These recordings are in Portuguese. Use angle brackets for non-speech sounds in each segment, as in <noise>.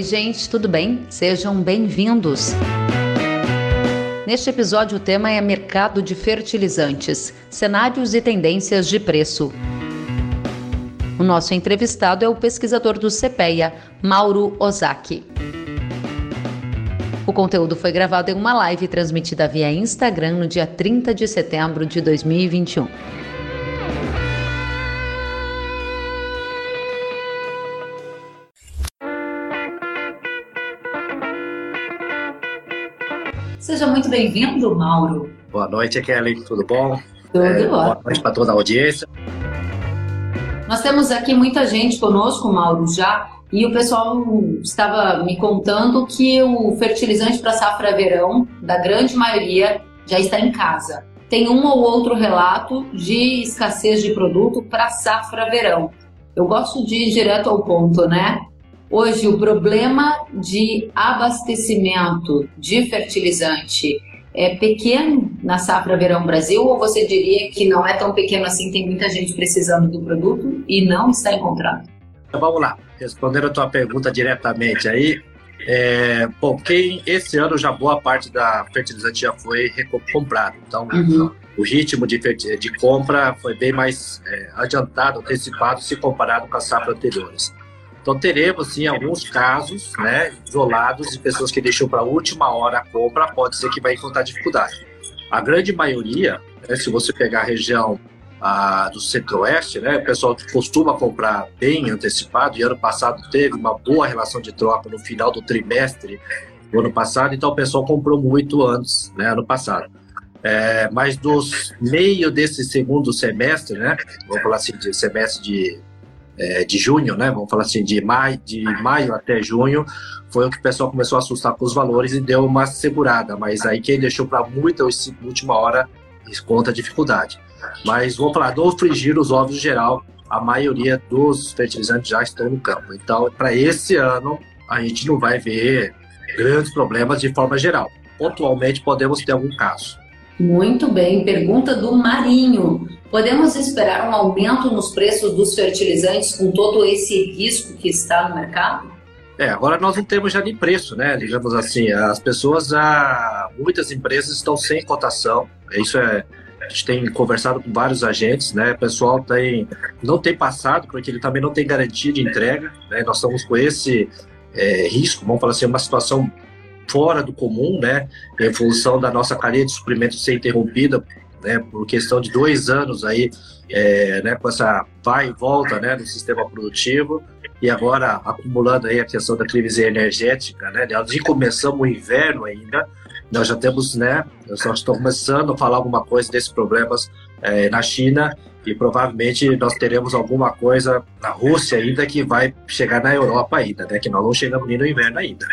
Oi, gente, tudo bem? Sejam bem-vindos. Neste episódio, o tema é mercado de fertilizantes, cenários e tendências de preço. O nosso entrevistado é o pesquisador do CPEA, Mauro Ozaki. O conteúdo foi gravado em uma live transmitida via Instagram no dia 30 de setembro de 2021. Bem-vindo, Mauro. Boa noite, Kelly. Tudo bom? Tudo é, Boa noite para toda a audiência. Nós temos aqui muita gente conosco, Mauro, já, e o pessoal estava me contando que o fertilizante para safra verão, da grande maioria, já está em casa. Tem um ou outro relato de escassez de produto para safra verão. Eu gosto de ir direto ao ponto, né? Hoje, o problema de abastecimento de fertilizante é pequeno na safra verão Brasil ou você diria que não é tão pequeno assim, tem muita gente precisando do produto e não está encontrando? Então, vamos lá, respondendo a tua pergunta diretamente aí, é, bom, quem esse ano já boa parte da fertilizante já foi comprado, então uhum. o ritmo de, de compra foi bem mais é, adiantado, antecipado se comparado com as safras anteriores. Então teremos sim alguns casos, né, isolados de pessoas que deixam para a última hora a compra, pode ser que vai encontrar dificuldade. A grande maioria, né, se você pegar a região do centro-oeste, né, o pessoal costuma comprar bem antecipado e ano passado teve uma boa relação de troca no final do trimestre do ano passado, então o pessoal comprou muito antes, né, ano passado. É, mas dos meio desse segundo semestre, né, vamos falar assim, de semestre de é, de junho, né? Vamos falar assim, de maio, de maio até junho, foi o que o pessoal começou a assustar com os valores e deu uma segurada. Mas aí quem deixou para muita última hora conta a dificuldade. Mas vou falar do frigir os ovos em geral, a maioria dos fertilizantes já estão no campo. Então, para esse ano, a gente não vai ver grandes problemas de forma geral. Pontualmente, podemos ter algum caso. Muito bem. Pergunta do Marinho. Podemos esperar um aumento nos preços dos fertilizantes com todo esse risco que está no mercado? É, agora nós não temos já nem preço, né? Digamos assim, as pessoas já. Muitas empresas estão sem cotação. Isso é. A gente tem conversado com vários agentes, né? O pessoal tem, não tem passado, porque ele também não tem garantia de entrega. Né? Nós estamos com esse é, risco, vamos falar assim, uma situação fora do comum, né? Em função da nossa cadeia de suprimentos ser interrompida, né? Por questão de dois anos aí, é, né? Com essa vai e volta, né? No sistema produtivo e agora acumulando aí a questão da crise energética, né? Nós começamos o inverno ainda, nós já temos, né? Nós estamos começando a falar alguma coisa desses problemas é, na China e provavelmente nós teremos alguma coisa na Rússia ainda que vai chegar na Europa ainda, né? Que nós não chegamos nem no inverno ainda.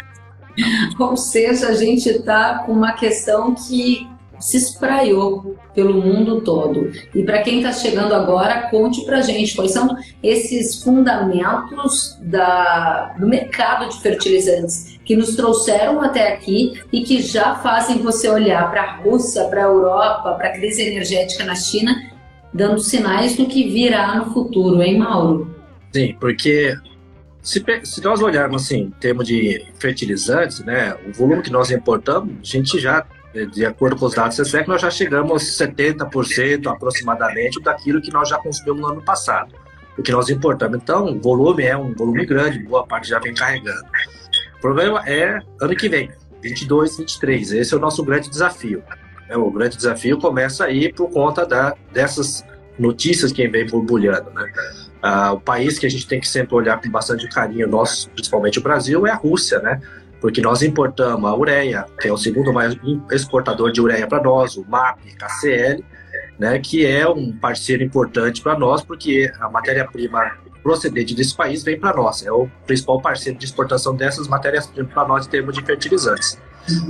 <laughs> Ou seja, a gente está com uma questão que se espraiou pelo mundo todo. E para quem está chegando agora, conte para gente quais são esses fundamentos da, do mercado de fertilizantes que nos trouxeram até aqui e que já fazem você olhar para a Rússia, para a Europa, para a crise energética na China, dando sinais do que virá no futuro, hein, Mauro? Sim, porque se, se, nós olharmos assim, em termos de fertilizantes, né, o volume que nós importamos, a gente já, de acordo com os dados do SESEC, nós já chegamos a 70% aproximadamente daquilo que nós já consumimos no ano passado, o que nós importamos. Então, o volume é um volume grande, boa parte já vem carregando. O problema é ano que vem, 22, 23. Esse é o nosso grande desafio. É, o grande desafio começa aí por conta da, dessas notícias que vem borbulhando, né? Ah, o país que a gente tem que sempre olhar com bastante carinho, nós, principalmente o Brasil, é a Rússia, né? Porque nós importamos a ureia, que é o segundo maior exportador de ureia para nós, o MAP, KCL, né? Que é um parceiro importante para nós, porque a matéria-prima procedente desse país vem para nós. É o principal parceiro de exportação dessas matérias-primas para nós em termos de fertilizantes,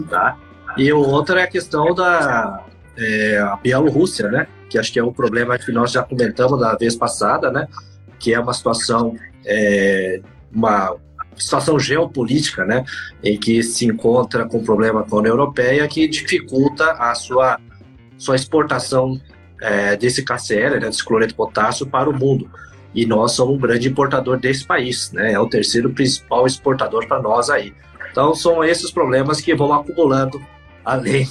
tá? E outro é a questão da é, Bielorrússia, né? Que acho que é um problema que nós já comentamos da vez passada, né? que é uma situação, é, uma situação geopolítica, né, em que se encontra com problema com a União Europeia que dificulta a sua, sua exportação é, desse KCl, né, desse cloreto de potássio, para o mundo. e nós somos um grande importador desse país, né? É o terceiro principal exportador para nós aí. Então são esses problemas que vão acumulando além.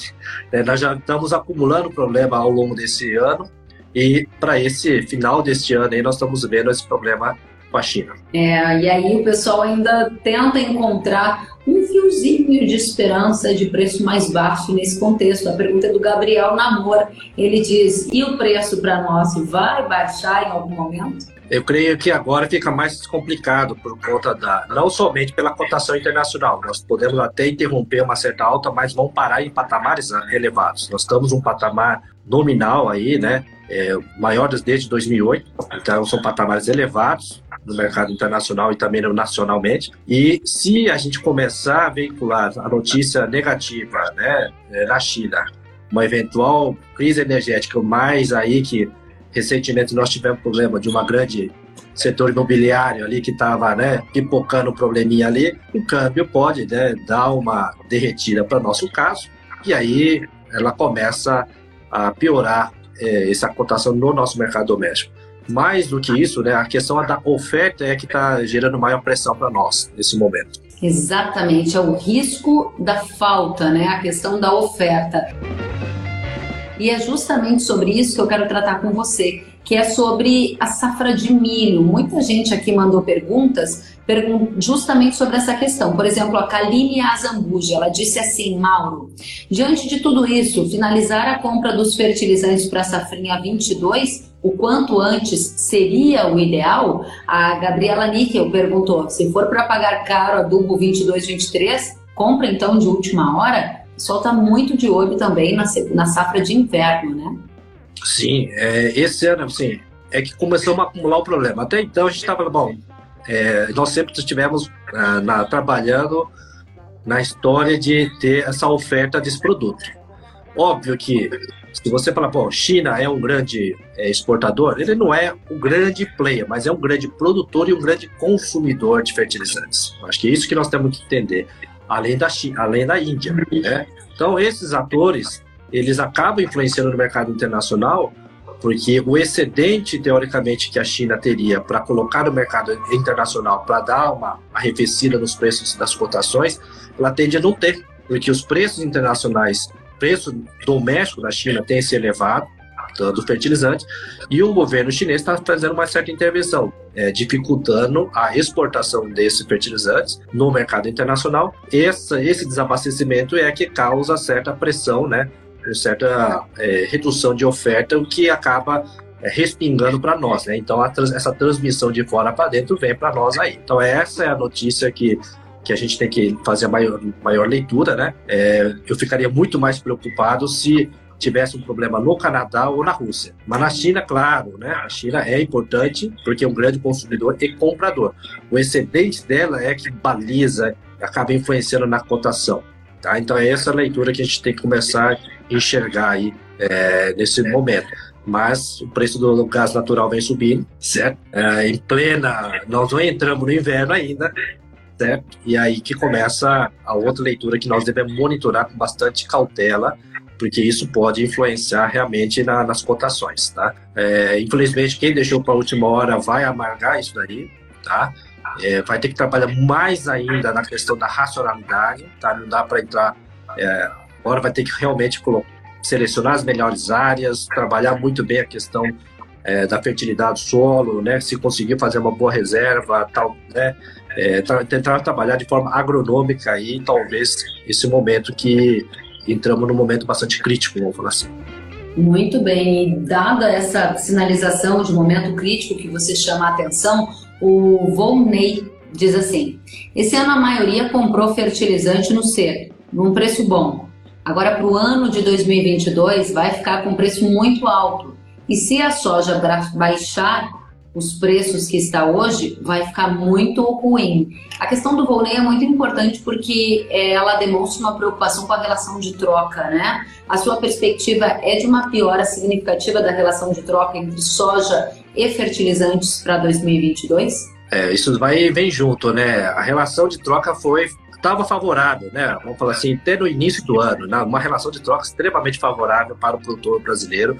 Né? Nós já estamos acumulando problema ao longo desse ano e para esse final deste ano aí nós estamos vendo esse problema com a China. É, e aí o pessoal ainda tenta encontrar um fiozinho de esperança de preço mais baixo nesse contexto. A pergunta é do Gabriel Namor. Ele diz: e o preço para nós vai baixar em algum momento? Eu creio que agora fica mais complicado por conta da não somente pela cotação internacional. Nós podemos até interromper uma certa alta, mas vão parar em patamares elevados. Nós estamos um patamar nominal aí, né? É, maiores desde 2008, então são patamares elevados no mercado internacional e também nacionalmente. E se a gente começar a veicular a notícia negativa, né, é, na China, uma eventual crise energética mais aí que recentemente nós tivemos problema de uma grande setor imobiliário ali que estava né, pipocando um probleminha ali, o câmbio pode né, dar uma derretida para nosso caso e aí ela começa a piorar é, essa cotação no nosso mercado doméstico. Mais do que isso, né, a questão da oferta é que está gerando maior pressão para nós nesse momento. Exatamente, é o risco da falta, né, a questão da oferta. E é justamente sobre isso que eu quero tratar com você, que é sobre a safra de milho. Muita gente aqui mandou perguntas justamente sobre essa questão. Por exemplo, a Kaline Azambuja, ela disse assim, Mauro, diante de tudo isso, finalizar a compra dos fertilizantes para a safrinha 22 o quanto antes seria o ideal? A Gabriela Níquel perguntou, se for para pagar caro adubo 22, 23, compra então de última hora? O está muito de olho também na, na safra de inverno, né? Sim, é, esse ano, assim, é que começamos a acumular o problema. Até então a gente estava, bom, é, nós sempre estivemos ah, na, trabalhando na história de ter essa oferta desse produto. Óbvio que se você falar, pô, China é um grande é, exportador, ele não é um grande player, mas é um grande produtor e um grande consumidor de fertilizantes. Acho que é isso que nós temos que entender, além da, China, além da Índia. Né? Então, esses atores, eles acabam influenciando no mercado internacional porque o excedente, teoricamente, que a China teria para colocar no mercado internacional para dar uma arrefecida nos preços das cotações, ela tende a não ter, porque os preços internacionais, preço doméstico da China tem se elevado, do fertilizante, e o governo chinês está fazendo uma certa intervenção, é, dificultando a exportação desses fertilizantes no mercado internacional. Esse, desabastecimento é que causa certa pressão, né, certa é, redução de oferta, o que acaba é, respingando para nós, né? Então trans, essa transmissão de fora para dentro vem para nós aí. Então essa é a notícia que que a gente tem que fazer a maior, maior leitura, né? É, eu ficaria muito mais preocupado se tivesse um problema no Canadá ou na Rússia. Mas na China, claro, né? A China é importante porque é um grande consumidor e comprador. O excedente dela é que baliza, acaba influenciando na cotação. Tá? Então é essa leitura que a gente tem que começar a enxergar aí é, nesse momento. Mas o preço do gás natural vem subindo, certo? É, em plena, nós não entramos no inverno ainda, certo? E aí que começa a outra leitura que nós devemos monitorar com bastante cautela, porque isso pode influenciar realmente na, nas cotações, tá? É, infelizmente, quem deixou para a última hora vai amargar isso daí, tá? É, vai ter que trabalhar mais ainda na questão da racionalidade, tá? Não dá para entrar. É, agora vai ter que realmente selecionar as melhores áreas, trabalhar muito bem a questão é, da fertilidade do solo, né? Se conseguir fazer uma boa reserva, tal, né? É, tra tentar trabalhar de forma agronômica aí, talvez esse momento que entramos num momento bastante crítico, vamos falar assim. Muito bem, e dada essa sinalização de momento crítico que você chama a atenção, o Volney diz assim: esse ano a maioria comprou fertilizante no ser, num preço bom. Agora, para o ano de 2022, vai ficar com preço muito alto. E se a soja baixar os preços que está hoje, vai ficar muito ruim. A questão do Volney é muito importante porque é, ela demonstra uma preocupação com a relação de troca, né? A sua perspectiva é de uma piora significativa da relação de troca entre soja e fertilizantes para 2022? É, isso vai vem junto, né? A relação de troca foi estava favorável, né? Vamos falar assim, até no início do ano, né? uma relação de troca extremamente favorável para o produtor brasileiro,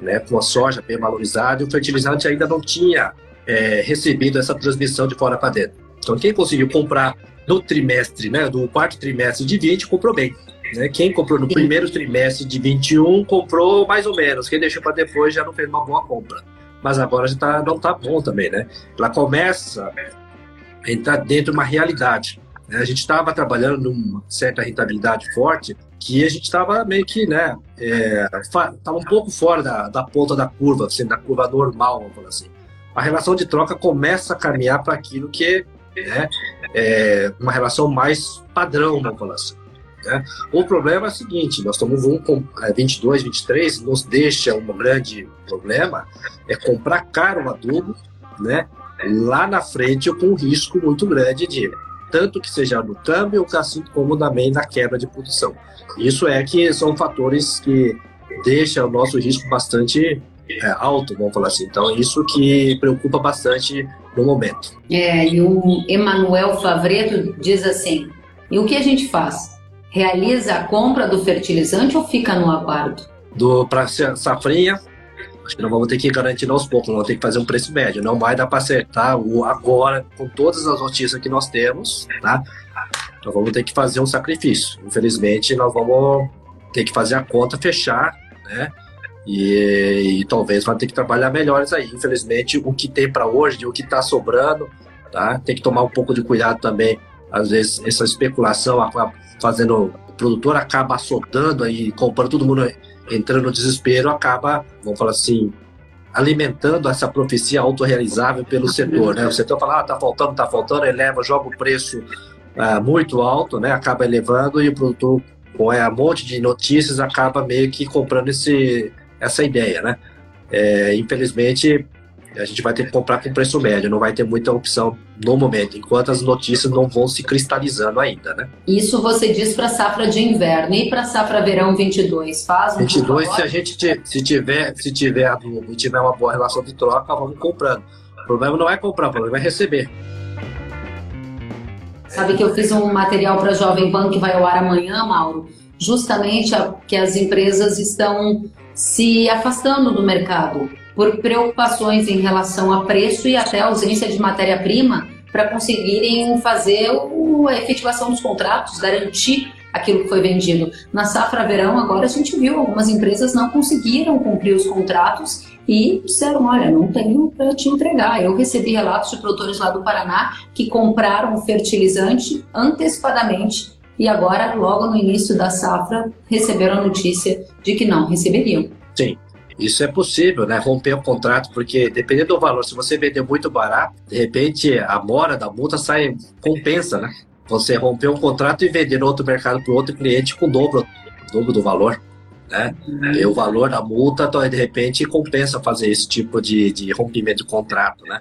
né? Com a soja bem valorizada e o fertilizante ainda não tinha é, recebido essa transmissão de fora para dentro. Então, quem conseguiu comprar no trimestre, né, do quarto trimestre de 20, comprou bem. Né? Quem comprou no primeiro trimestre de 21 comprou mais ou menos. Quem deixou para depois já não fez uma boa compra. Mas agora já tá, não está bom também, né? Ela começa a entrar dentro de uma realidade. Né? A gente estava trabalhando numa certa rentabilidade forte que a gente estava meio que, né, estava é, um pouco fora da, da ponta da curva, assim, da curva normal, vamos falar assim. A relação de troca começa a caminhar para aquilo que né, é uma relação mais padrão, vamos falar assim. Né? O problema é o seguinte, nós estamos um com 22, 23, nos deixa um grande problema, é comprar caro o adubo, né? Lá na frente com um risco muito grande de tanto que seja no câmbio, assim como também na quebra de produção. Isso é que são fatores que deixam o nosso risco bastante é, alto, vamos falar assim. Então, isso que preocupa bastante no momento. É, e o Emanuel Favreto diz assim: e o que a gente faz? realiza a compra do fertilizante ou fica no aguardo? Do para safrinha, acho que vamos ter que garantir aos poucos, vamos ter que fazer um preço médio. Não vai dar para acertar o agora com todas as notícias que nós temos, tá? Nós vamos ter que fazer um sacrifício. Infelizmente, nós vamos ter que fazer a conta fechar, né? E, e talvez vai ter que trabalhar melhores aí. Infelizmente, o que tem para hoje, o que está sobrando, tá? Tem que tomar um pouco de cuidado também. Às vezes, essa especulação fazendo. O produtor acaba assodando aí, comprando todo mundo entrando no desespero, acaba, vamos falar assim, alimentando essa profecia autorrealizável pelo setor. Né? O setor fala, ah, tá faltando, tá faltando, eleva, joga o preço ah, muito alto, né? acaba elevando e o produtor, com é, um monte de notícias, acaba meio que comprando esse, essa ideia. Né? É, infelizmente, a gente vai ter que comprar com preço médio, não vai ter muita opção no momento, enquanto as notícias não vão se cristalizando ainda, né? Isso você diz para safra de inverno e para safra verão 22, faz um 22, se a gente se tiver, se tiver e tiver uma boa relação de troca, vamos comprando. O problema não é comprar, o problema é receber. Sabe que eu fiz um material para Jovem Pan que vai ao ar amanhã, Mauro, justamente a, que as empresas estão se afastando do mercado por preocupações em relação a preço e até ausência de matéria-prima para conseguirem fazer a efetivação dos contratos, garantir aquilo que foi vendido. Na safra verão, agora a gente viu algumas empresas não conseguiram cumprir os contratos e disseram: olha, não tenho para te entregar. Eu recebi relatos de produtores lá do Paraná que compraram fertilizante antecipadamente e agora, logo no início da safra, receberam a notícia de que não receberiam. Sim. Isso é possível, né? Romper o contrato, porque dependendo do valor, se você vender muito barato, de repente a mora da multa sai, compensa, né? Você romper um contrato e vender no outro mercado para outro cliente com o dobro, dobro do valor. Né? E o valor da multa, então, de repente, compensa fazer esse tipo de, de rompimento de contrato, né?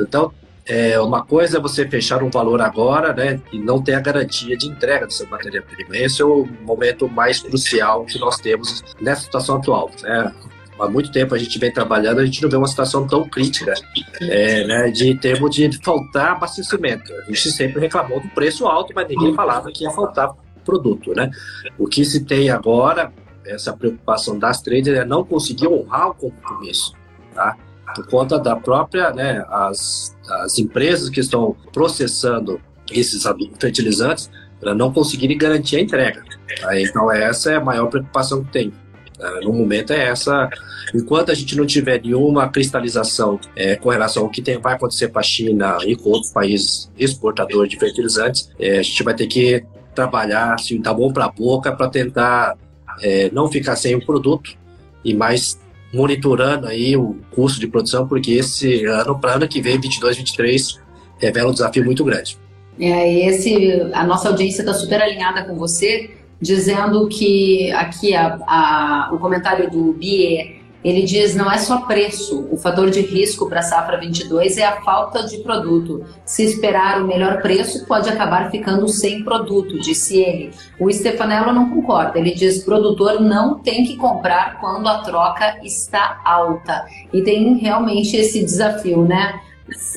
Então, é, uma coisa é você fechar um valor agora, né, e não ter a garantia de entrega do seu matéria-prima. Esse é o momento mais crucial que nós temos nessa situação atual. Né? Há muito tempo a gente vem trabalhando, a gente não vê uma situação tão crítica é, né, de termo de faltar abastecimento. A gente sempre reclamou do preço alto, mas ninguém falava que ia faltar produto. Né? O que se tem agora, essa preocupação das traders é não conseguir honrar o compromisso. Tá? Por conta da própria, né, as, as empresas que estão processando esses fertilizantes para não conseguirem garantir a entrega. Tá? Então, essa é a maior preocupação que tem. É, no momento é essa. Enquanto a gente não tiver nenhuma cristalização é, com relação ao que tem, vai acontecer com a China e com outros países exportadores de fertilizantes, é, a gente vai ter que trabalhar assim, da bom para a boca para tentar é, não ficar sem o produto e mais monitorando aí o custo de produção, porque esse ano, para ano que vem, 22, 23, revela um desafio muito grande. É, esse, a nossa audiência está super alinhada com você dizendo que aqui a, a, o comentário do Bie ele diz não é só preço, o fator de risco para a safra 22 é a falta de produto. Se esperar o melhor preço, pode acabar ficando sem produto, disse ele. O Stefanello não concorda, ele diz produtor não tem que comprar quando a troca está alta. E tem realmente esse desafio, né?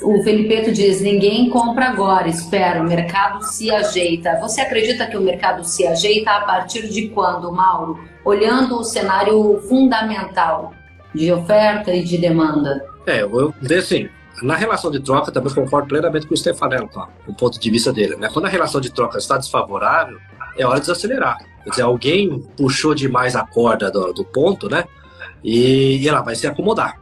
O Felipeto diz: ninguém compra agora, espera, o mercado se ajeita. Você acredita que o mercado se ajeita a partir de quando, Mauro? Olhando o cenário fundamental de oferta e de demanda. É, eu assim, na relação de troca, também concordo plenamente com o Stefanello, tá? o ponto de vista dele. Né? Quando a relação de troca está desfavorável, é hora de desacelerar. Quer dizer, alguém puxou demais a corda do, do ponto, né? E, e, ela vai se acomodar.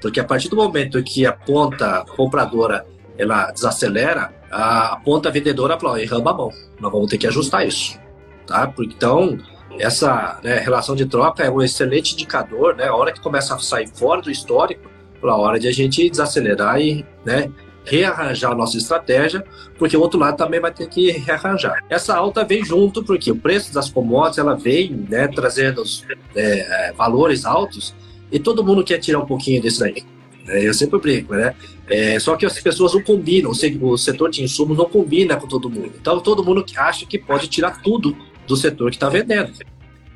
Porque a partir do momento que a ponta compradora ela desacelera, a ponta vendedora fala, erramos a mão, nós vamos ter que ajustar isso. Tá? Então, essa né, relação de troca é um excelente indicador, né? A hora que começa a sair fora do histórico, a hora de a gente desacelerar e né, rearranjar a nossa estratégia, porque o outro lado também vai ter que rearranjar. Essa alta vem junto porque o preço das commodities ela vem né, trazendo é, é, valores altos e todo mundo quer tirar um pouquinho disso daí. É, eu sempre brinco, né? É, só que as pessoas não combinam, o setor de insumos não combina com todo mundo. Então todo mundo acha que pode tirar tudo do setor que está vendendo.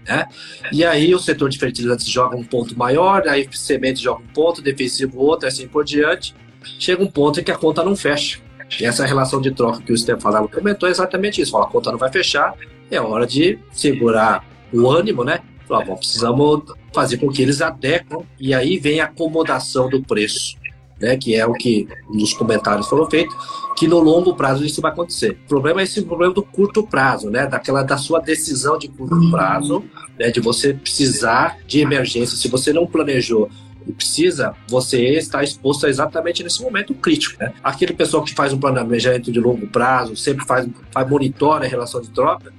Né? E aí o setor de fertilizantes joga um ponto maior, aí semente joga um ponto, defensivo outro, assim por diante. Chega um ponto em que a conta não fecha. E essa relação de troca que o Stefano comentou é exatamente isso. Fala, a conta não vai fechar, é hora de segurar o ânimo, né? Fala, bom, precisamos fazer com que eles adequam e aí vem a acomodação do preço né, que é o que nos comentários foram feitos, que no longo prazo isso vai acontecer. O problema é esse problema do curto prazo, né, daquela da sua decisão de curto uhum. prazo, né, de você precisar de emergência, se você não planejou e precisa, você está exposto exatamente nesse momento crítico. Né? Aquele pessoal que faz um planejamento de longo prazo, sempre faz, faz monitora a relação de troca,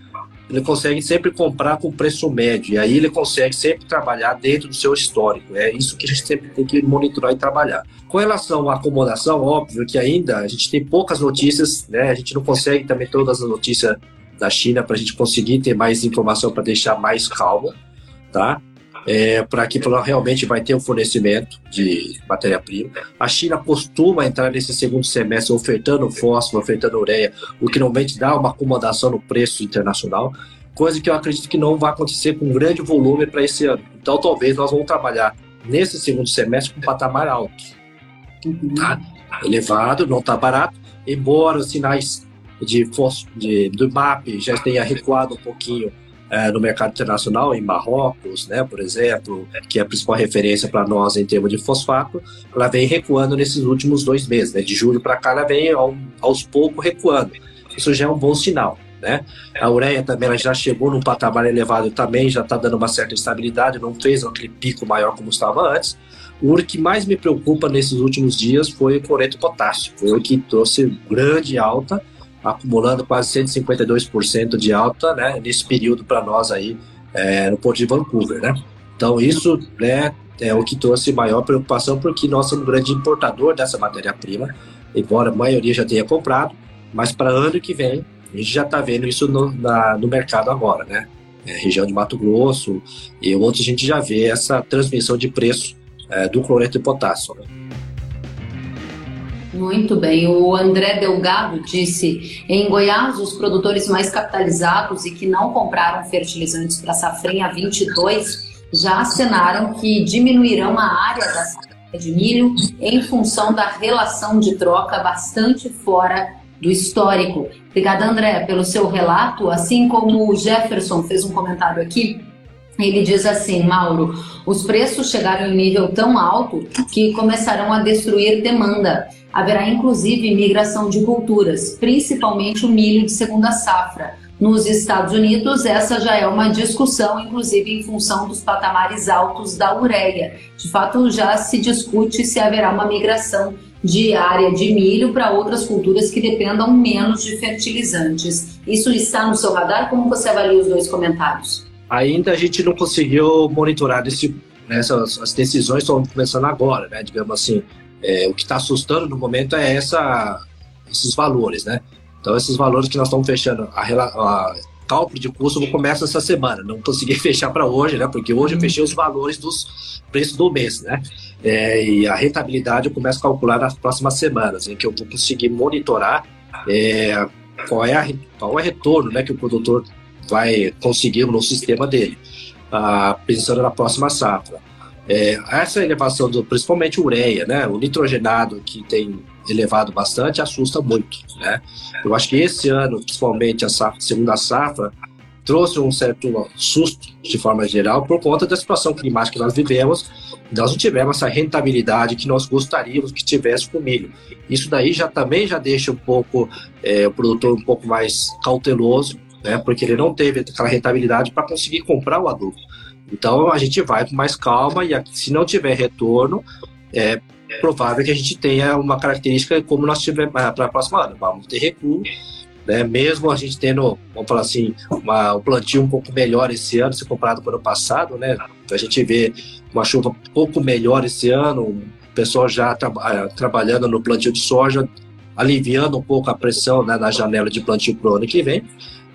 ele consegue sempre comprar com preço médio, e aí ele consegue sempre trabalhar dentro do seu histórico. É isso que a gente sempre tem que monitorar e trabalhar. Com relação à acomodação, óbvio que ainda a gente tem poucas notícias, né? A gente não consegue também todas as notícias da China para a gente conseguir ter mais informação para deixar mais calmo, tá? É, para que realmente vai ter um fornecimento de matéria-prima. A China costuma entrar nesse segundo semestre ofertando fósforo, ofertando ureia, o que normalmente dá uma acomodação no preço internacional, coisa que eu acredito que não vai acontecer com grande volume para esse ano. Então, talvez nós vamos trabalhar nesse segundo semestre com um patamar alto. Tá? Elevado, não está barato, embora os sinais de, de, do MAP já tenha recuado um pouquinho é, no mercado internacional, em Marrocos, né, por exemplo, que é a principal referência para nós em termos de fosfato, ela vem recuando nesses últimos dois meses. Né, de julho para cá, ela vem ao, aos poucos recuando. Isso já é um bom sinal. Né? A ureia também ela já chegou num patamar elevado também, já está dando uma certa estabilidade, não fez aquele pico maior como estava antes. O que mais me preocupa nesses últimos dias foi o cloreto potássio, foi o que trouxe grande alta, acumulando quase 152% de alta né, nesse período para nós aí é, no Porto de Vancouver. Né? Então, isso né, é o que trouxe maior preocupação, porque nós somos um grande importador dessa matéria-prima, embora a maioria já tenha comprado, mas para ano que vem, a gente já está vendo isso no, na, no mercado agora, né? É, região de Mato Grosso e outros, a gente já vê essa transmissão de preço é, do cloreto de potássio. Né? Muito bem. O André Delgado disse: em Goiás, os produtores mais capitalizados e que não compraram fertilizantes para safrinha 22 já assinaram que diminuirão a área da safra de milho em função da relação de troca bastante fora do histórico. Obrigada, André, pelo seu relato. Assim como o Jefferson fez um comentário aqui, ele diz assim, Mauro, os preços chegaram em nível tão alto que começarão a destruir demanda. Haverá inclusive migração de culturas, principalmente o milho de segunda safra. Nos Estados Unidos, essa já é uma discussão, inclusive em função dos patamares altos da ureia. De fato, já se discute se haverá uma migração de área de milho para outras culturas que dependam menos de fertilizantes. Isso está no seu radar? Como você avalia os dois comentários? Ainda a gente não conseguiu monitorar desse, né, essas as decisões estão começando agora, né? Digamos assim, é, o que está assustando no momento é essa, esses valores, né? Então, esses valores que nós estamos fechando, a, a cálculo de custo começa essa semana. Não consegui <laughs> fechar para hoje, né? Porque hoje eu fechei os valores dos preços do mês, né? É, e a rentabilidade eu começo a calcular nas próximas semanas, em que eu vou conseguir monitorar é, qual, é a, qual é o retorno né, que o produtor vai conseguir no sistema dele, ah, pensando na próxima safra. É, essa elevação, do, principalmente ureia, né, o nitrogenado que tem elevado bastante, assusta muito. Né? Eu acho que esse ano, principalmente a safra, segunda safra, trouxe um certo susto de forma geral por conta da situação climática que nós vivemos. Nós não tivemos essa rentabilidade que nós gostaríamos que tivesse com o milho. Isso daí já também já deixa um pouco é, o produtor um pouco mais cauteloso, né? Porque ele não teve aquela rentabilidade para conseguir comprar o adubo. Então a gente vai com mais calma e se não tiver retorno, é provável que a gente tenha uma característica como nós tivemos para a próxima ano. Vamos ter recuo né? Mesmo a gente tendo, vamos falar assim, uma, um plantio um pouco melhor esse ano, se comparado com o ano passado, né? A gente vê uma chuva um pouco melhor esse ano, o pessoal já tra ah, trabalhando no plantio de soja, aliviando um pouco a pressão né, na janela de plantio para o ano que vem,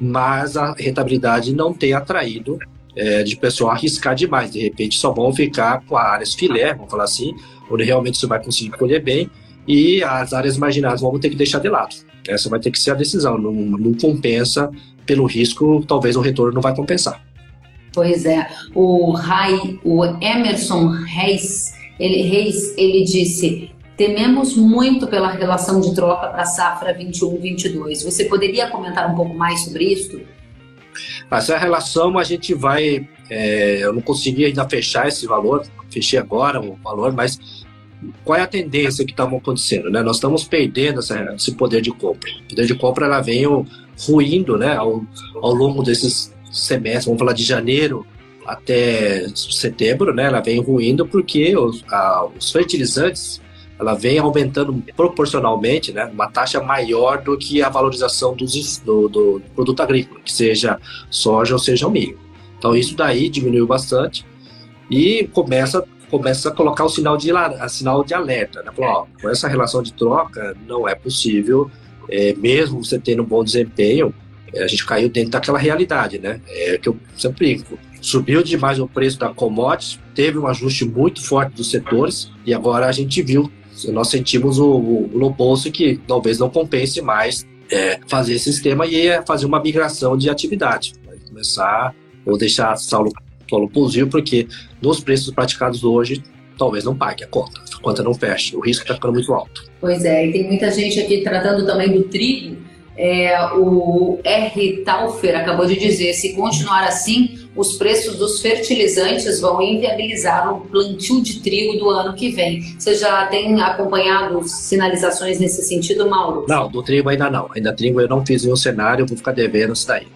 mas a rentabilidade não tem atraído é, de pessoal arriscar demais. De repente só vão ficar com áreas filé, vamos falar assim, onde realmente você vai conseguir colher bem, e as áreas marginais vamos ter que deixar de lado. Essa vai ter que ser a decisão. Não, não compensa pelo risco, talvez o retorno não vai compensar. Pois é. O, Rai, o Emerson Reis, ele, Reis, ele disse: tememos muito pela relação de troca para a safra 21-22. Você poderia comentar um pouco mais sobre isso? Essa relação a gente vai. É, eu não consegui ainda fechar esse valor, fechei agora o valor, mas qual é a tendência que está acontecendo? Né? Nós estamos perdendo essa, esse poder de compra. O poder de compra ela vem ruindo né, ao, ao longo desses semestres, vamos falar de janeiro até setembro, né, ela vem ruindo porque os, a, os fertilizantes ela vem aumentando proporcionalmente, né, uma taxa maior do que a valorização dos, do, do produto agrícola, que seja soja ou seja o milho. Então isso daí diminuiu bastante e começa começa a colocar o sinal de, a sinal de alerta. Né? Falou, ó, com essa relação de troca não é possível, é, mesmo você tendo um bom desempenho, é, a gente caiu dentro daquela realidade, né? É que eu sempre digo, subiu demais o preço da commodities, teve um ajuste muito forte dos setores e agora a gente viu, nós sentimos o, o, no bolso que talvez não compense mais é, fazer esse sistema e fazer uma migração de atividade. Vai começar ou deixar Saulo solo possível, porque nos preços praticados hoje, talvez não pague a conta. A conta não feche, o risco está ficando muito alto. Pois é, e tem muita gente aqui tratando também do trigo. É, o R. Taufer acabou de dizer: se continuar assim, os preços dos fertilizantes vão inviabilizar o plantio de trigo do ano que vem. Você já tem acompanhado sinalizações nesse sentido, Mauro? Não, do trigo ainda não. Ainda trigo eu não fiz nenhum cenário, vou ficar devendo isso daí.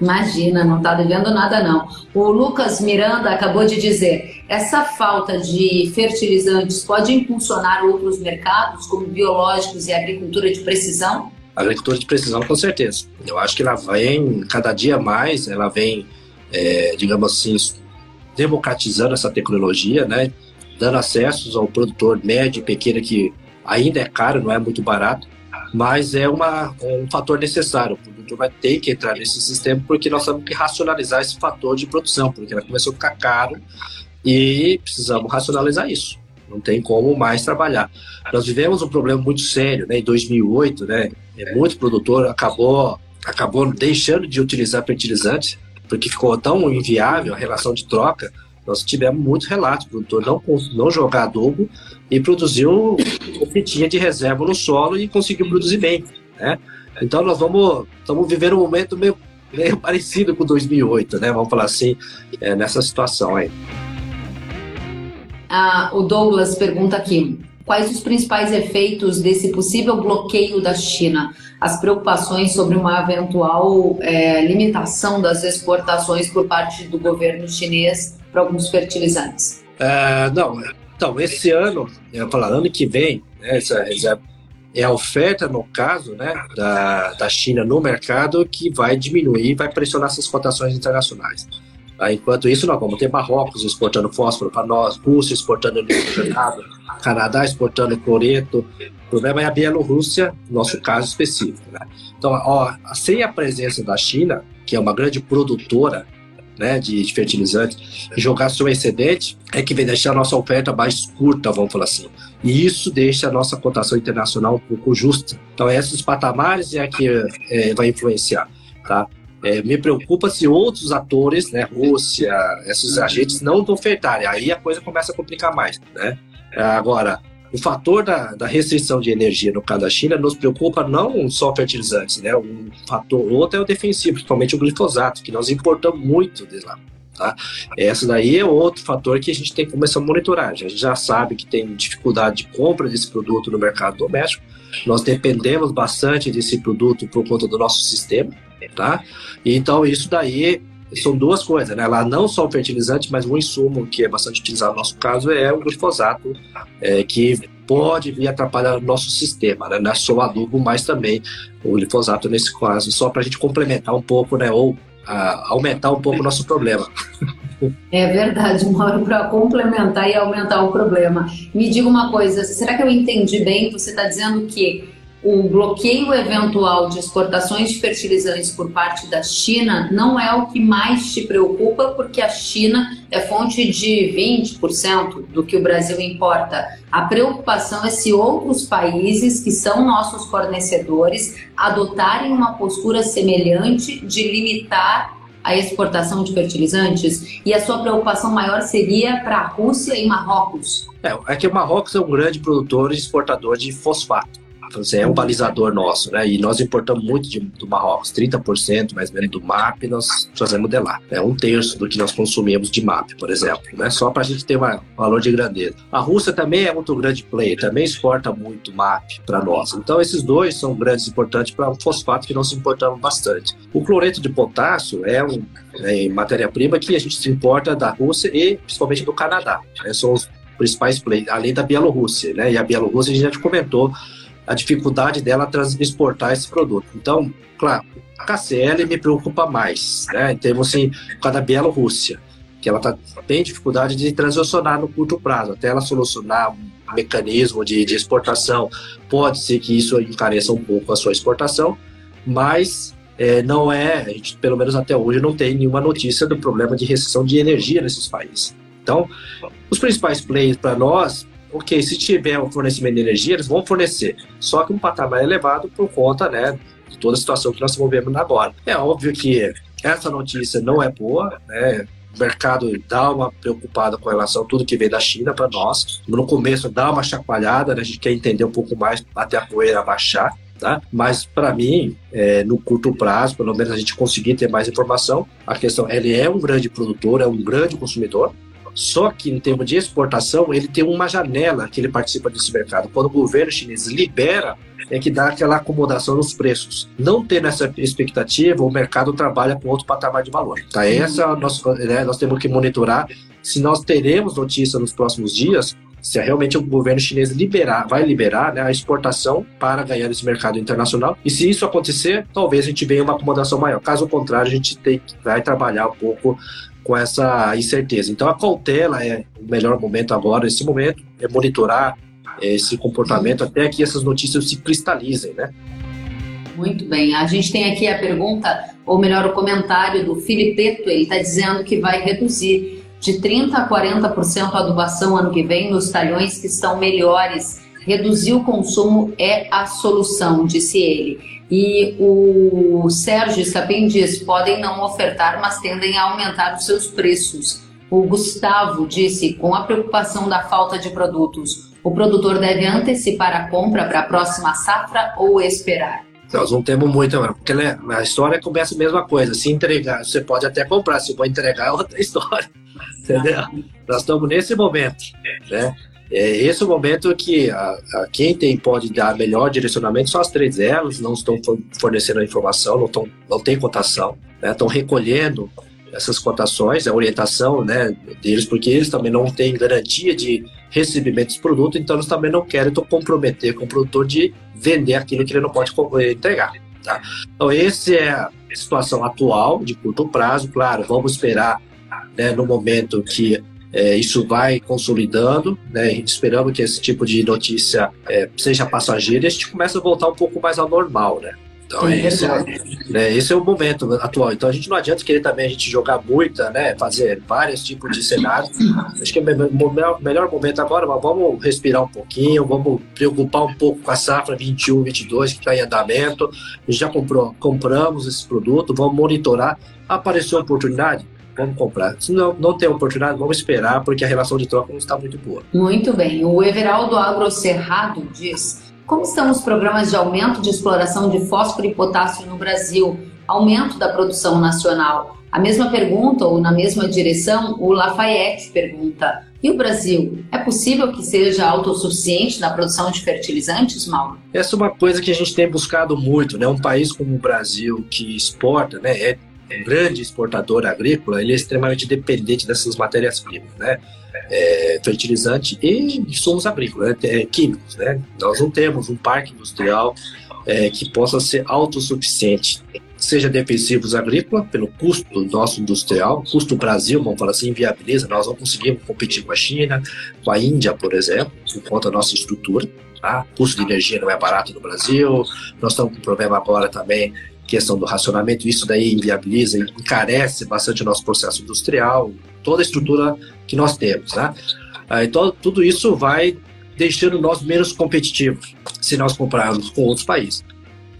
Imagina, não está devendo nada não. O Lucas Miranda acabou de dizer, essa falta de fertilizantes pode impulsionar outros mercados, como biológicos e agricultura de precisão? agricultura de precisão, com certeza. Eu acho que ela vem, cada dia mais, ela vem, é, digamos assim, democratizando essa tecnologia, né? Dando acessos ao produtor médio e pequeno que ainda é caro, não é muito barato, mas é uma, um fator necessário produtor vai ter que entrar nesse sistema porque nós temos que racionalizar esse fator de produção, porque ela começou a ficar caro e precisamos racionalizar isso. Não tem como mais trabalhar. Nós vivemos um problema muito sério, né? Em 2008, né? Muito produtor acabou acabou deixando de utilizar fertilizantes porque ficou tão inviável a relação de troca. Nós tivemos muitos relatos, o produtor não não jogar adubo e produziu o que tinha de reserva no solo e conseguiu produzir bem, né? Então nós vamos, estamos vivendo um momento meio, meio <laughs> parecido com 2008, né? Vamos falar assim, é, nessa situação aí. Ah, o Douglas pergunta aqui: quais os principais efeitos desse possível bloqueio da China? As preocupações sobre uma eventual é, limitação das exportações por parte do governo chinês para alguns fertilizantes? É, não, então, esse ano, eu falar, ano que vem, né, essa, essa é a oferta, no caso, né, da, da China no mercado que vai diminuir, vai pressionar essas cotações internacionais. Enquanto isso, nós vamos ter Marrocos exportando fósforo para nós, Rússia exportando nitrogenado, Canadá exportando cloreto. O problema é a Bielorrússia, no nosso caso específico. Né? Então, ó, sem a presença da China, que é uma grande produtora né, de, de fertilizantes, jogar seu excedente é que vai deixar a nossa oferta mais curta, vamos falar assim. E isso deixa a nossa cotação internacional um pouco justa. Então, esses patamares é que é, vai influenciar. Tá? É, me preocupa se outros atores, né, Rússia, esses agentes não ofertarem. Aí a coisa começa a complicar mais. Né? Agora, o fator da, da, restrição de energia no caso da China nos preocupa não só fertilizantes, né? Um fator outro é o defensivo, principalmente o glifosato, que nós importamos muito de lá. Tá? Essa daí é outro fator que a gente tem que começar a monitorar. A gente já sabe que tem dificuldade de compra desse produto no mercado doméstico. Nós dependemos bastante desse produto por conta do nosso sistema, tá? Então isso daí são duas coisas, né? Lá não só o fertilizante, mas um insumo que é bastante utilizado no nosso caso é o glifosato, é, que pode vir atrapalhar o nosso sistema, né? Não é só o adubo, mas também o glifosato nesse caso, só para a gente complementar um pouco, né? Ou a, aumentar um pouco o nosso problema. É verdade, Mauro, para complementar e aumentar o problema. Me diga uma coisa, será que eu entendi bem? Você está dizendo que o bloqueio eventual de exportações de fertilizantes por parte da China não é o que mais te preocupa, porque a China é fonte de 20% do que o Brasil importa. A preocupação é se outros países que são nossos fornecedores adotarem uma postura semelhante de limitar a exportação de fertilizantes? E a sua preocupação maior seria para a Rússia e Marrocos? É, é que o Marrocos é um grande produtor e exportador de fosfato. É um balizador nosso, né? E nós importamos muito de, do Marrocos, 30% mais ou menos do MAP nós fazemos de lá. É um terço do que nós consumimos de MAP, por exemplo, né? Só para a gente ter um valor de grandeza. A Rússia também é muito grande player, também exporta muito MAP para nós. Então esses dois são grandes importantes para o fosfato que nós importamos bastante. O cloreto de potássio é um é, matéria-prima que a gente importa da Rússia e principalmente do Canadá. Né? São os principais players, além da Bielorrússia, né? E a Bielorrússia a gente já comentou a dificuldade dela transportar esse produto. Então, claro, a KCL me preocupa mais, né? Em termos assim, por causa da Bielorrússia, que ela tá, tem dificuldade de transacionar no curto prazo, até ela solucionar um mecanismo de, de exportação, pode ser que isso encareça um pouco a sua exportação, mas é, não é, a gente, pelo menos até hoje, não tem nenhuma notícia do problema de restrição de energia nesses países. Então, os principais players para nós ok, se tiver um fornecimento de energia, eles vão fornecer, só que um patamar elevado por conta, né, de toda a situação que nós estamos vivendo agora. É óbvio que essa notícia não é boa, né, o mercado dá uma preocupada com relação a tudo que vem da China para nós. No começo dá uma chacoalhada, né? a gente quer entender um pouco mais até a poeira baixar. Tá? Mas para mim, é, no curto prazo, pelo menos a gente conseguir ter mais informação, a questão ele é um grande produtor, é um grande consumidor, só que, em termos de exportação, ele tem uma janela que ele participa desse mercado. Quando o governo chinês libera, é que dá aquela acomodação nos preços. Não tendo essa expectativa, o mercado trabalha com outro patamar de valor. Tá? Essa é nosso, né, nós temos que monitorar se nós teremos notícia nos próximos dias se realmente o governo chinês liberar, vai liberar né, a exportação para ganhar esse mercado internacional. E se isso acontecer, talvez a gente venha uma acomodação maior. Caso contrário, a gente tem, vai trabalhar um pouco com essa incerteza. Então a cautela é o melhor momento agora, nesse momento, é monitorar esse comportamento até que essas notícias se cristalizem, né? Muito bem. A gente tem aqui a pergunta, ou melhor, o comentário do Filipeto. Ele está dizendo que vai reduzir de 30% a 40% a adubação ano que vem nos talhões que estão melhores. Reduzir o consumo é a solução, disse ele. E o Sérgio Sapin diz: podem não ofertar, mas tendem a aumentar os seus preços. O Gustavo disse: com a preocupação da falta de produtos, o produtor deve antecipar a compra para a próxima safra ou esperar? Nós não temos muito, porque né, a história começa a mesma coisa. Se entregar, você pode até comprar, se for entregar é outra <laughs> história. Entendeu? Nós estamos nesse momento. Né? É, esse é o momento que a, a, quem tem pode dar melhor direcionamento são as três elas, não estão fornecendo a informação, não, estão, não tem cotação, né, estão recolhendo essas cotações, a orientação né, deles, porque eles também não têm garantia de recebimento dos produtos, então eles também não querem comprometer com o produtor de vender aquilo que ele não pode eh, entregar. Tá? Então, essa é a situação atual, de curto prazo, claro, vamos esperar né, no momento que é, isso vai consolidando, né? Esperamos que esse tipo de notícia é, seja passageira e a gente começa a voltar um pouco mais ao normal, né? Então, é esse, é, né, esse é o momento atual. Então, a gente não adianta querer também a gente jogar muita, né? Fazer vários tipos de cenários. Acho que é o melhor momento agora, mas vamos respirar um pouquinho, vamos preocupar um pouco com a safra 21, 22, que está em andamento. A gente já comprou, compramos esse produto, vamos monitorar. Apareceu a oportunidade? Vamos comprar. Se não, não tem oportunidade, vamos esperar, porque a relação de troca não está muito boa. Muito bem. O Everaldo Agrocerrado diz: como estão os programas de aumento de exploração de fósforo e potássio no Brasil? Aumento da produção nacional? A mesma pergunta, ou na mesma direção, o Lafayette pergunta: e o Brasil? É possível que seja autossuficiente na produção de fertilizantes, Mauro? Essa é uma coisa que a gente tem buscado muito, né? Um país como o Brasil, que exporta, né? É grande exportador agrícola, ele é extremamente dependente dessas matérias-primas, né? É, fertilizante e insumos agrícolas, né? é, químicos, né? Nós não temos um parque industrial é, que possa ser autossuficiente seja defensivos agrícola, pelo custo nosso industrial, custo Brasil, vamos falar assim, inviabiliza, nós não conseguimos competir com a China, com a Índia, por exemplo, por conta da nossa estrutura. Tá? Custo de energia não é barato no Brasil, nós estamos com problema agora também, questão do racionamento, isso daí inviabiliza, encarece bastante o nosso processo industrial, toda a estrutura que nós temos. Tá? Então, tudo isso vai deixando nós menos competitivos se nós compararmos com outros países.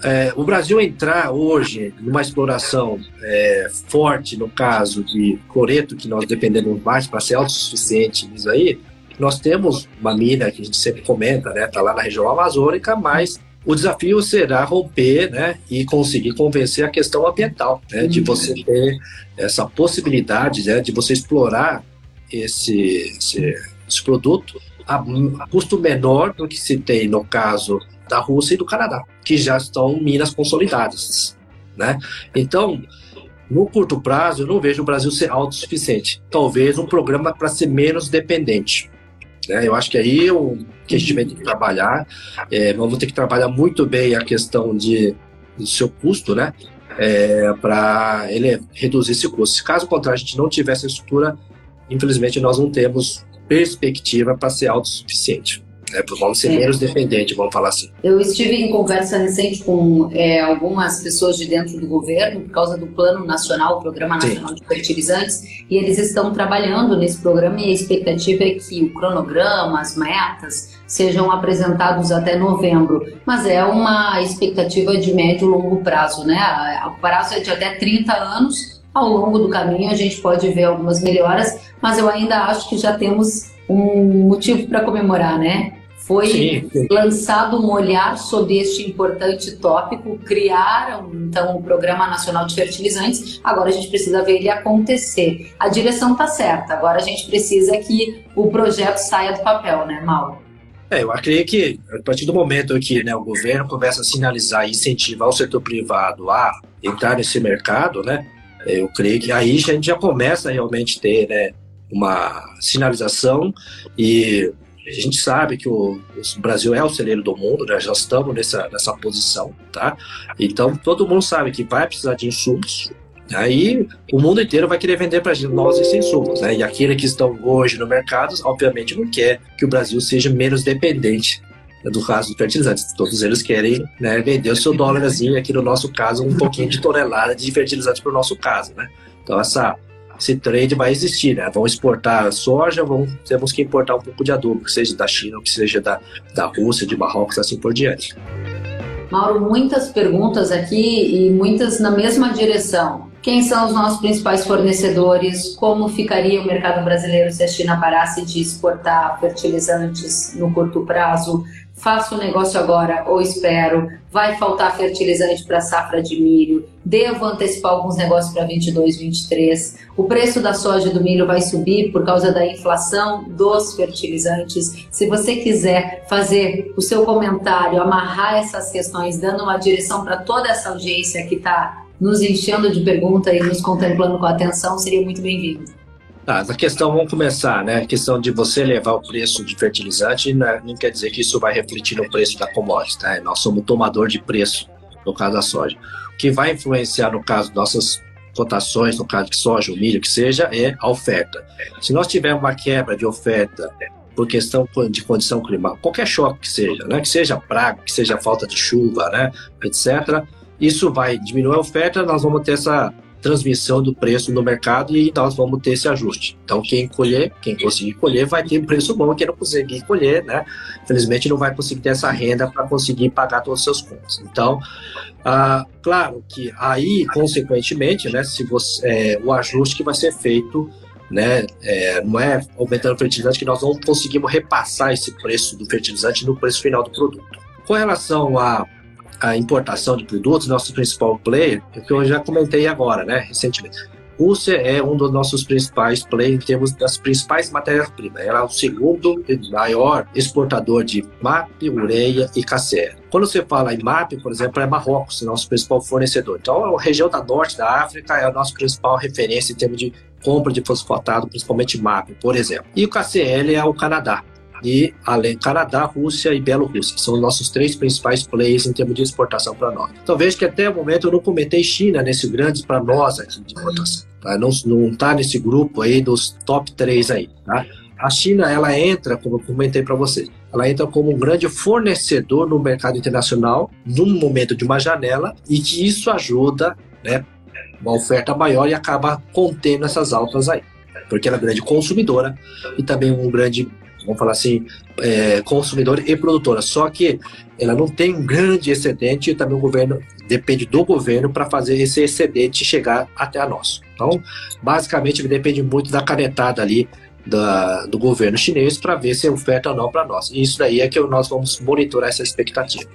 É, o Brasil entrar hoje numa exploração é, forte, no caso de cloreto, que nós dependemos mais para ser autossuficiente nisso aí, nós temos uma mina que a gente sempre comenta, né? Está lá na região amazônica, mas o desafio será romper né, e conseguir convencer a questão ambiental, né, de você ter essa possibilidade né, de você explorar esse, esse, esse produto a, a custo menor do que se tem no caso da Rússia e do Canadá, que já estão minas consolidadas, né? Então, no curto prazo, eu não vejo o Brasil ser autossuficiente. Talvez um programa para ser menos dependente. Né? Eu acho que aí o que a gente vai ter que trabalhar, é, vamos ter que trabalhar muito bem a questão de, do seu custo, né? É, para ele reduzir esse custo. Caso contrário, a gente não tiver essa estrutura, infelizmente nós não temos perspectiva para ser autossuficiente. É, vamos ser é. menos dependentes, vamos falar assim. Eu estive em conversa recente com é, algumas pessoas de dentro do governo por causa do Plano Nacional, o Programa Nacional Sim. de Fertilizantes, e eles estão trabalhando nesse programa e a expectativa é que o cronograma, as metas, sejam apresentados até novembro. Mas é uma expectativa de médio e longo prazo, né? O prazo é de até 30 anos. Ao longo do caminho a gente pode ver algumas melhoras, mas eu ainda acho que já temos um motivo para comemorar, né? Foi sim, sim. lançado um olhar sobre este importante tópico, criaram então o Programa Nacional de Fertilizantes. Agora a gente precisa ver ele acontecer. A direção está certa, agora a gente precisa que o projeto saia do papel, né, Mauro? É, eu acredito que a partir do momento que né, o governo começa a sinalizar e incentivar o setor privado a entrar nesse mercado, né, eu creio que aí a gente já começa a realmente ter né, uma sinalização e a gente sabe que o, o, Brasil é o celeiro do mundo, né? já estamos nessa, nessa posição, tá? Então todo mundo sabe que vai precisar de insumos. Aí o mundo inteiro vai querer vender para nós esses insumos, né? E aqueles que estão hoje no mercado, obviamente, não quer que o Brasil seja menos dependente né, do caso dos fertilizantes. Todos eles querem né, vender o seu dólarzinho, aqui no nosso caso, um pouquinho de tonelada de fertilizantes para o nosso caso, né? Então essa esse trade vai existir, né? Vão exportar soja, vão, temos que importar um pouco de adubo, que seja da China, que seja da, da Rússia, de Marrocos, assim por diante. Mauro, muitas perguntas aqui e muitas na mesma direção. Quem são os nossos principais fornecedores? Como ficaria o mercado brasileiro se a China parasse de exportar fertilizantes no curto prazo? faço o negócio agora ou espero, vai faltar fertilizante para safra de milho, devo antecipar alguns negócios para 22, 23, o preço da soja e do milho vai subir por causa da inflação dos fertilizantes. Se você quiser fazer o seu comentário, amarrar essas questões, dando uma direção para toda essa audiência que está nos enchendo de pergunta e nos contemplando com atenção, seria muito bem-vindo. Tá, a questão, vamos começar, né? A questão de você levar o preço de fertilizante né? não quer dizer que isso vai refletir no preço da commodity, tá? Nós somos tomador de preço, no caso da soja. O que vai influenciar, no caso, nossas cotações, no caso de soja milho, que seja, é a oferta. Se nós tivermos uma quebra de oferta por questão de condição climática, qualquer choque que seja, né? Que seja praga, que seja falta de chuva, né? Etc., isso vai diminuir a oferta, nós vamos ter essa transmissão do preço no mercado e nós vamos ter esse ajuste. Então, quem colher, quem conseguir colher, vai ter preço bom, quem não conseguir colher, né? Infelizmente, não vai conseguir ter essa renda para conseguir pagar todos os seus contas. Então, ah, claro que aí, consequentemente, né, se você, é, o ajuste que vai ser feito né? É, não é aumentando o fertilizante que nós não conseguimos repassar esse preço do fertilizante no preço final do produto. Com relação à, à importação de produtos, nosso principal player, é que eu já comentei agora, né, recentemente. Rússia é um dos nossos principais players em termos das principais matérias-primas. Ela é o segundo maior exportador de MAP, ureia e KCl. Quando você fala em MAP, por exemplo, é Marrocos, nosso principal fornecedor. Então, a região da norte da África é a nossa principal referência em termos de compra de fosfatado, principalmente MAP, por exemplo. E o KCl é o Canadá. E além Canadá, Rússia e Bielorrússia são os nossos três principais players em termos de exportação para nós. Então vejo que até o momento eu não comentei China nesse grande para nós aqui de exportação. Tá? Não está nesse grupo aí dos top 3 aí. Tá? A China ela entra, como eu comentei para vocês, ela entra como um grande fornecedor no mercado internacional num momento de uma janela e que isso ajuda, né, uma oferta maior e acaba contendo essas altas aí. Porque ela é grande consumidora e também um grande, vamos falar assim, é, consumidora e produtora. Só que ela não tem um grande excedente e também o governo depende do governo para fazer esse excedente chegar até a nós. Então, basicamente, depende muito da canetada ali da, do governo chinês para ver se é oferta ou não para nós. E isso daí é que nós vamos monitorar essa expectativa.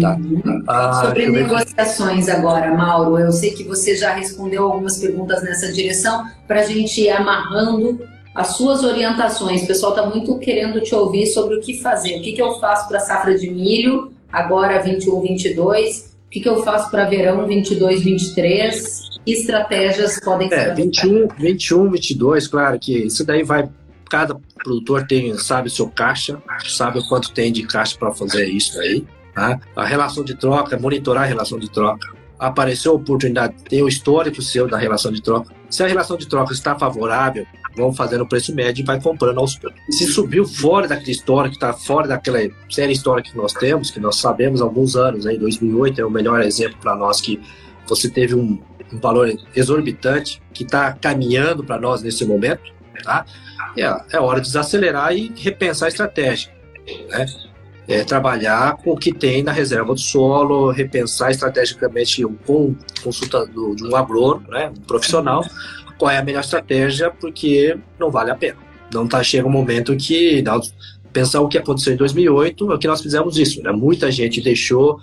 Tá. Uhum. Ah, Sobre negociações agora, Mauro, eu sei que você já respondeu algumas perguntas nessa direção para a gente ir amarrando as suas orientações. O pessoal está muito querendo te ouvir sobre o que fazer. O que, que eu faço para a safra de milho, agora 21, 22? O que, que eu faço para verão 22, 23? Que estratégias podem ser? É, 21, 21, 22, claro que isso daí vai. Cada produtor tem, sabe o seu caixa, sabe o quanto tem de caixa para fazer isso aí. Tá? A relação de troca, monitorar a relação de troca. Apareceu a oportunidade, tem o histórico seu da relação de troca. Se a relação de troca está favorável, vamos fazendo o preço médio e vai comprando aos poucos. Se subiu fora daquele histórico, está fora daquela série histórica que nós temos, que nós sabemos há alguns anos, em 2008 é o melhor exemplo para nós que você teve um, um valor exorbitante que está caminhando para nós nesse momento, tá? É, é hora de desacelerar e repensar a estratégia, né? é, trabalhar com o que tem na reserva do solo, repensar estrategicamente com consulta do, de um agrônomo, né, um profissional, qual é a melhor estratégia, porque não vale a pena. Não tá, chega um momento que nós pensar o que aconteceu em 2008, é que nós fizemos isso. Né? Muita gente deixou,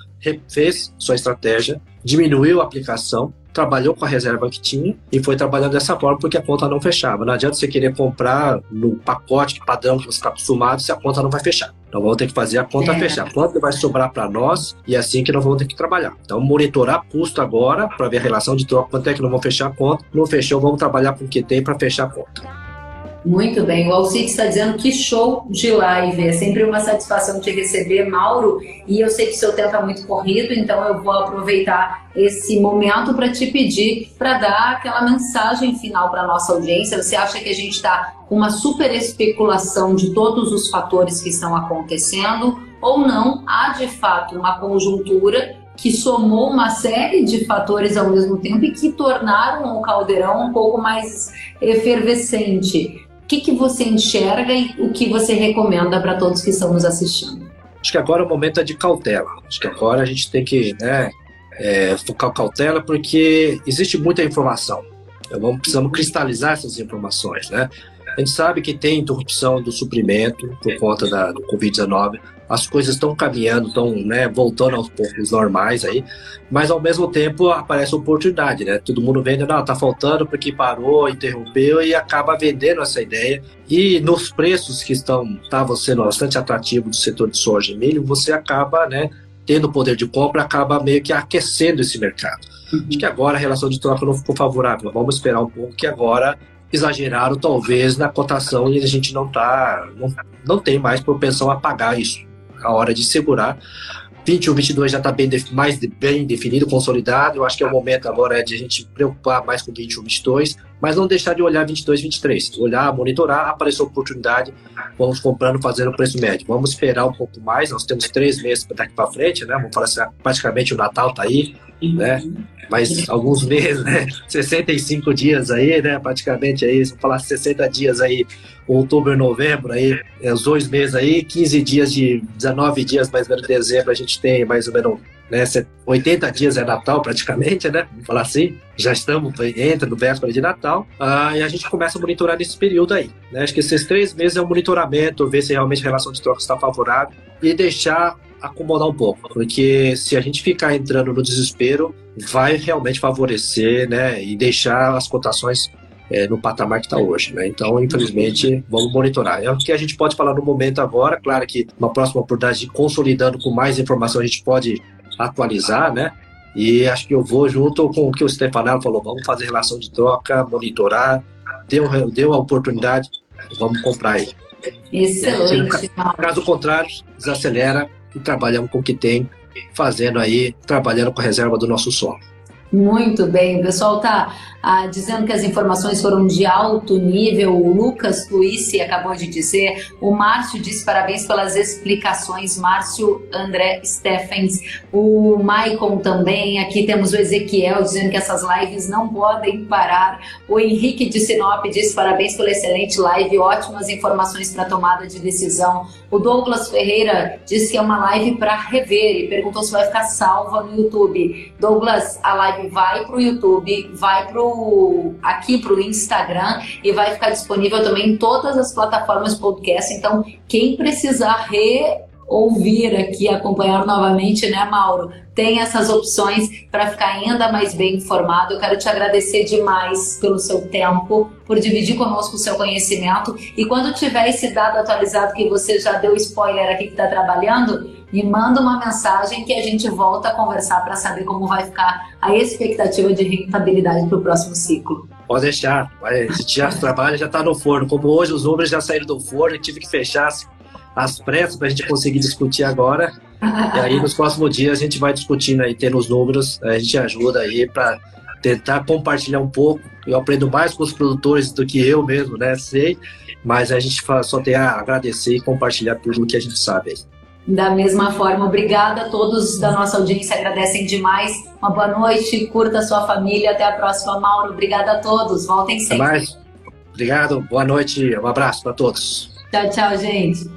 fez sua estratégia, diminuiu a aplicação, trabalhou com a reserva que tinha e foi trabalhando dessa forma porque a conta não fechava. Não adianta você querer comprar no pacote padrão que você está acostumado se a conta não vai fechar. Então vamos ter que fazer a conta é. fechar. Quanto vai sobrar para nós e é assim que nós vamos ter que trabalhar. Então monitorar custo agora para ver a relação de troca, quanto é que não vão fechar a conta. Não fechou, vamos trabalhar com o que tem para fechar a conta. Muito bem, o Alcides está dizendo que show de live. É sempre uma satisfação te receber, Mauro. E eu sei que o seu tempo é muito corrido, então eu vou aproveitar esse momento para te pedir para dar aquela mensagem final para a nossa audiência. Você acha que a gente está com uma super especulação de todos os fatores que estão acontecendo? Ou não? Há de fato uma conjuntura que somou uma série de fatores ao mesmo tempo e que tornaram o caldeirão um pouco mais efervescente. O que, que você enxerga e o que você recomenda para todos que estão nos assistindo? Acho que agora o momento é de cautela. Acho que agora a gente tem que né, é, focar cautela porque existe muita informação. Vamos, precisamos cristalizar essas informações, né? A gente sabe que tem interrupção do suprimento por conta da, do Covid-19. As coisas estão caminhando, estão né, voltando aos poucos normais aí, mas ao mesmo tempo aparece oportunidade, né? Todo mundo vende, não, tá faltando porque parou, interrompeu e acaba vendendo essa ideia. E nos preços que estão estavam sendo bastante atrativos do setor de soja e milho, você acaba, né, tendo poder de compra, acaba meio que aquecendo esse mercado. Uhum. Acho que agora a relação de troca não ficou favorável. Vamos esperar um pouco que agora exageraram talvez na cotação e a gente não tá não, não tem mais propensão a pagar isso. A hora de segurar 21, 22 já está bem, mais bem definido, consolidado. Eu acho que é o momento agora de a gente preocupar mais com 21, 22. Mas não deixar de olhar 22, 23. Olhar, monitorar, apareceu oportunidade, vamos comprando, fazendo o preço médio. Vamos esperar um pouco mais, nós temos três meses daqui para frente, né? Vamos falar assim, praticamente o Natal tá aí, né? Mas alguns meses, né? <laughs> 65 dias aí, né? Praticamente aí, vamos falar 60 dias aí, outubro novembro aí, é, os dois meses aí, 15 dias de 19 dias mais ou menos de dezembro, a gente tem mais ou menos né? 80 dias é Natal praticamente, né? Vamos falar assim. Já estamos, entra no véspera de Natal, ah, e a gente começa a monitorar nesse período aí. Né? Acho que esses três meses é um monitoramento, ver se realmente a relação de troca está favorável e deixar acomodar um pouco, porque se a gente ficar entrando no desespero, vai realmente favorecer, né? E deixar as cotações é, no patamar que está hoje. Né? Então, infelizmente, vamos monitorar. É o que a gente pode falar no momento agora. Claro que uma próxima oportunidade de consolidando com mais informação, a gente pode atualizar, né? E acho que eu vou junto com o que o Stefanel falou, vamos fazer relação de troca, monitorar, deu, deu a oportunidade, vamos comprar aí. Excelente. Caso contrário, desacelera e trabalhamos com o que tem, fazendo aí, trabalhando com a reserva do nosso solo. Muito bem, o pessoal está ah, dizendo que as informações foram de alto nível. O Lucas Luisi acabou de dizer. O Márcio disse parabéns pelas explicações. Márcio André Steffens. O Maicon também. Aqui temos o Ezequiel dizendo que essas lives não podem parar. O Henrique de Sinop disse parabéns pela excelente live. Ótimas informações para tomada de decisão. O Douglas Ferreira disse que é uma live para rever e perguntou se vai ficar salva no YouTube. Douglas, a live vai para o YouTube, vai para o aqui para o Instagram e vai ficar disponível também em todas as plataformas podcast. Então, quem precisar reouvir aqui, acompanhar novamente, né, Mauro? Tem essas opções para ficar ainda mais bem informado. Eu quero te agradecer demais pelo seu tempo, por dividir conosco o seu conhecimento. E quando tiver esse dado atualizado que você já deu spoiler aqui que está trabalhando, me manda uma mensagem que a gente volta a conversar para saber como vai ficar a expectativa de rentabilidade para o próximo ciclo. Pode deixar, a gente já trabalha, já está no forno. Como hoje os números já saíram do forno, eu tive que fechar as pressas para a gente conseguir discutir agora. e aí nos próximos dias a gente vai discutindo aí, tendo os números, a gente ajuda aí para tentar compartilhar um pouco. Eu aprendo mais com os produtores do que eu mesmo, né? Sei, mas a gente só tem a agradecer e compartilhar tudo o que a gente sabe aí. Da mesma forma, obrigada a todos da nossa audiência, agradecem demais. Uma boa noite, curta a sua família. Até a próxima, Mauro. Obrigada a todos. Voltem sempre. Até mais. Obrigado, boa noite, um abraço para todos. Tchau, tchau, gente.